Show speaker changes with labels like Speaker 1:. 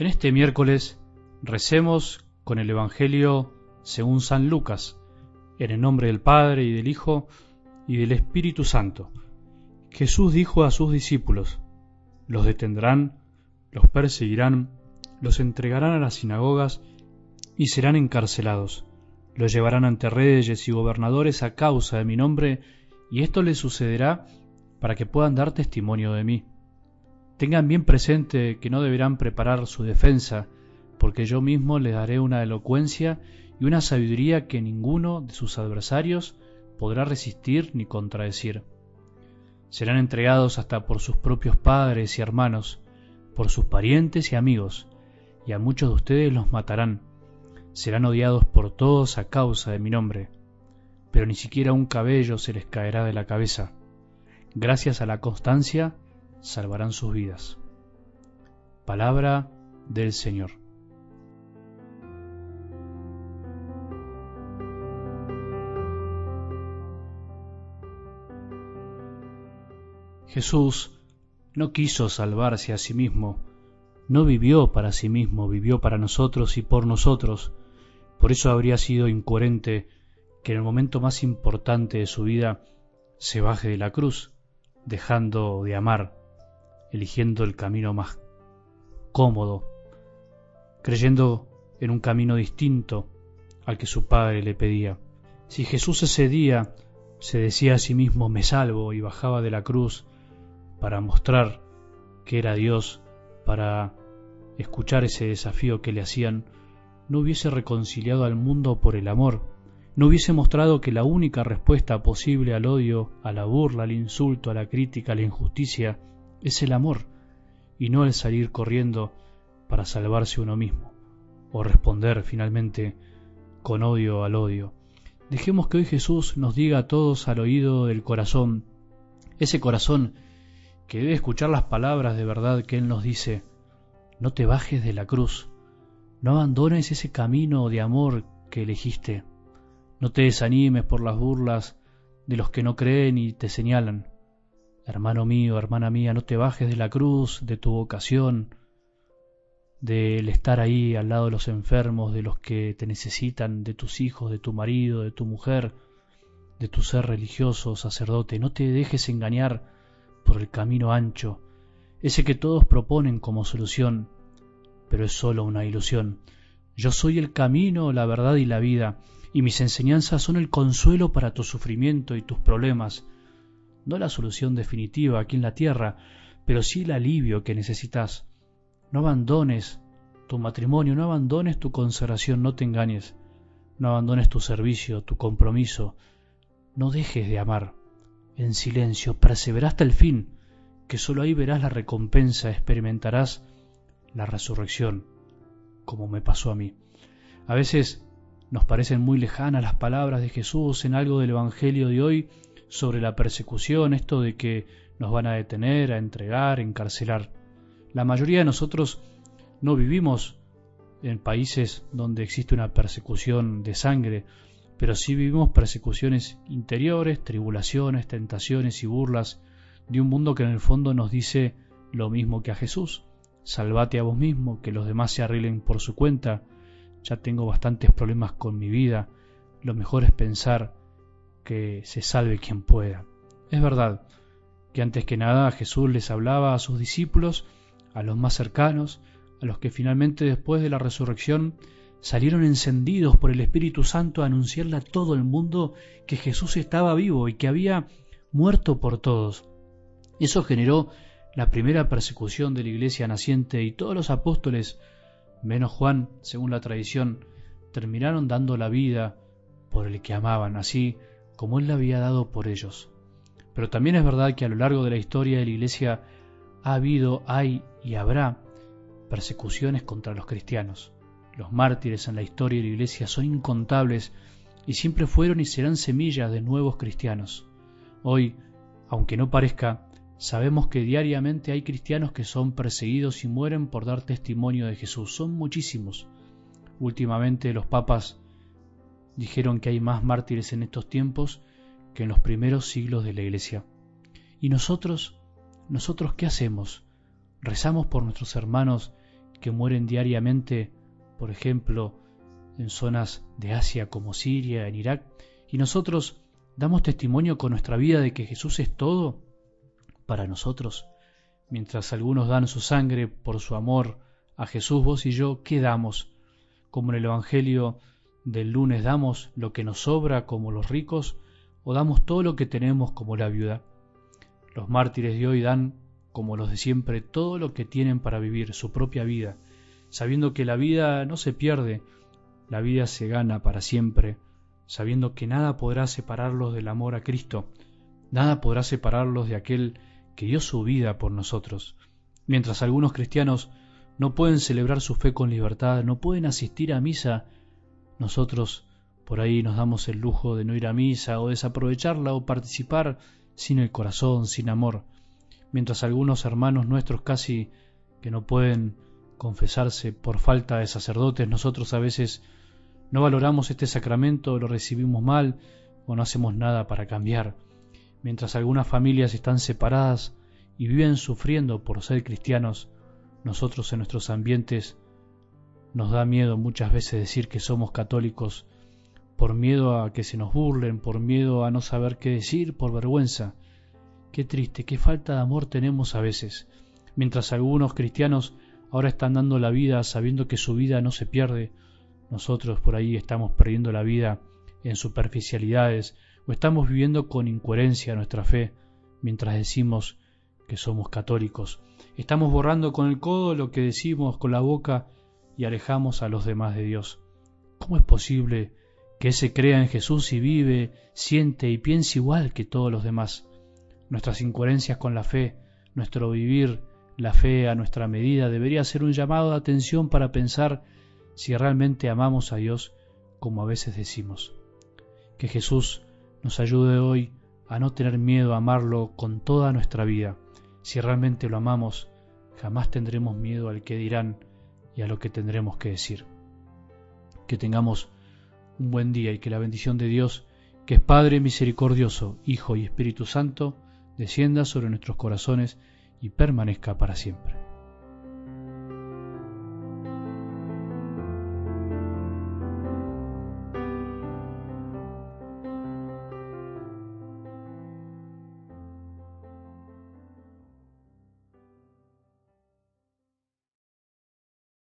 Speaker 1: En este miércoles recemos con el Evangelio según San Lucas, en el nombre del Padre y del Hijo y del Espíritu Santo. Jesús dijo a sus discípulos, los detendrán, los perseguirán, los entregarán a las sinagogas y serán encarcelados. Los llevarán ante reyes y gobernadores a causa de mi nombre, y esto les sucederá para que puedan dar testimonio de mí. Tengan bien presente que no deberán preparar su defensa, porque yo mismo les daré una elocuencia y una sabiduría que ninguno de sus adversarios podrá resistir ni contradecir. Serán entregados hasta por sus propios padres y hermanos, por sus parientes y amigos, y a muchos de ustedes los matarán. Serán odiados por todos a causa de mi nombre, pero ni siquiera un cabello se les caerá de la cabeza. Gracias a la constancia, salvarán sus vidas. Palabra del Señor. Jesús no quiso salvarse a sí mismo, no vivió para sí mismo, vivió para nosotros y por nosotros. Por eso habría sido incoherente que en el momento más importante de su vida se baje de la cruz, dejando de amar eligiendo el camino más cómodo, creyendo en un camino distinto al que su padre le pedía. Si Jesús ese día se decía a sí mismo me salvo y bajaba de la cruz para mostrar que era Dios, para escuchar ese desafío que le hacían, no hubiese reconciliado al mundo por el amor, no hubiese mostrado que la única respuesta posible al odio, a la burla, al insulto, a la crítica, a la injusticia, es el amor y no el salir corriendo para salvarse uno mismo o responder finalmente con odio al odio. Dejemos que hoy Jesús nos diga a todos al oído del corazón, ese corazón que debe escuchar las palabras de verdad que Él nos dice, no te bajes de la cruz, no abandones ese camino de amor que elegiste, no te desanimes por las burlas de los que no creen y te señalan, Hermano mío, hermana mía, no te bajes de la cruz, de tu vocación, del estar ahí al lado de los enfermos, de los que te necesitan, de tus hijos, de tu marido, de tu mujer, de tu ser religioso, sacerdote. No te dejes engañar por el camino ancho, ese que todos proponen como solución, pero es solo una ilusión. Yo soy el camino, la verdad y la vida, y mis enseñanzas son el consuelo para tu sufrimiento y tus problemas no la solución definitiva aquí en la tierra, pero sí el alivio que necesitas. No abandones tu matrimonio, no abandones tu consagración, no te engañes, no abandones tu servicio, tu compromiso, no dejes de amar. En silencio, persevera hasta el fin, que sólo ahí verás la recompensa, experimentarás la resurrección, como me pasó a mí. A veces nos parecen muy lejanas las palabras de Jesús en algo del Evangelio de hoy, sobre la persecución, esto de que nos van a detener, a entregar, encarcelar. La mayoría de nosotros no vivimos en países donde existe una persecución de sangre, pero sí vivimos persecuciones interiores, tribulaciones, tentaciones y burlas de un mundo que en el fondo nos dice lo mismo que a Jesús. Salvate a vos mismo, que los demás se arreglen por su cuenta. Ya tengo bastantes problemas con mi vida. Lo mejor es pensar que se salve quien pueda. Es verdad que antes que nada Jesús les hablaba a sus discípulos, a los más cercanos, a los que finalmente después de la resurrección salieron encendidos por el Espíritu Santo a anunciarle a todo el mundo que Jesús estaba vivo y que había muerto por todos. Eso generó la primera persecución de la iglesia naciente y todos los apóstoles, menos Juan, según la tradición, terminaron dando la vida por el que amaban. Así como Él la había dado por ellos. Pero también es verdad que a lo largo de la historia de la Iglesia ha habido, hay y habrá persecuciones contra los cristianos. Los mártires en la historia de la Iglesia son incontables y siempre fueron y serán semillas de nuevos cristianos. Hoy, aunque no parezca, sabemos que diariamente hay cristianos que son perseguidos y mueren por dar testimonio de Jesús. Son muchísimos. Últimamente los papas dijeron que hay más mártires en estos tiempos que en los primeros siglos de la Iglesia. ¿Y nosotros? ¿Nosotros qué hacemos? ¿Rezamos por nuestros hermanos que mueren diariamente, por ejemplo, en zonas de Asia como Siria, en Irak, y nosotros damos testimonio con nuestra vida de que Jesús es todo para nosotros. Mientras algunos dan su sangre por su amor a Jesús, vos y yo, ¿qué damos? Como en el Evangelio del lunes damos lo que nos sobra como los ricos, o damos todo lo que tenemos como la viuda. Los mártires de hoy dan, como los de siempre, todo lo que tienen para vivir su propia vida, sabiendo que la vida no se pierde, la vida se gana para siempre, sabiendo que nada podrá separarlos del amor a Cristo, nada podrá separarlos de aquel que dio su vida por nosotros. Mientras algunos cristianos no pueden celebrar su fe con libertad, no pueden asistir a misa, nosotros por ahí nos damos el lujo de no ir a misa o desaprovecharla o participar sin el corazón, sin amor, mientras algunos hermanos nuestros casi que no pueden confesarse por falta de sacerdotes, nosotros a veces no valoramos este sacramento, lo recibimos mal o no hacemos nada para cambiar, mientras algunas familias están separadas y viven sufriendo por ser cristianos, nosotros en nuestros ambientes nos da miedo muchas veces decir que somos católicos por miedo a que se nos burlen, por miedo a no saber qué decir, por vergüenza. Qué triste, qué falta de amor tenemos a veces, mientras algunos cristianos ahora están dando la vida sabiendo que su vida no se pierde, nosotros por ahí estamos perdiendo la vida en superficialidades o estamos viviendo con incoherencia nuestra fe mientras decimos que somos católicos. Estamos borrando con el codo lo que decimos con la boca y alejamos a los demás de Dios. ¿Cómo es posible que ese crea en Jesús y vive, siente y piensa igual que todos los demás. Nuestras incoherencias con la fe, nuestro vivir la fe a nuestra medida debería ser un llamado de atención para pensar si realmente amamos a Dios como a veces decimos. Que Jesús nos ayude hoy a no tener miedo a amarlo con toda nuestra vida. Si realmente lo amamos, jamás tendremos miedo al que dirán y a lo que tendremos que decir. Que tengamos un buen día y que la bendición de Dios, que es Padre misericordioso, Hijo y Espíritu Santo, descienda sobre nuestros corazones y permanezca para siempre.